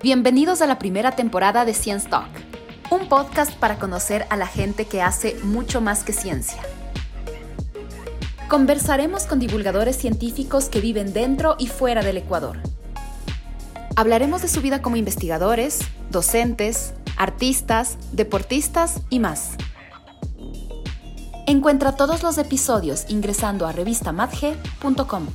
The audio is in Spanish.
Bienvenidos a la primera temporada de Science Talk, un podcast para conocer a la gente que hace mucho más que ciencia. Conversaremos con divulgadores científicos que viven dentro y fuera del Ecuador. Hablaremos de su vida como investigadores, docentes, artistas, deportistas y más. Encuentra todos los episodios ingresando a revistamadge.com.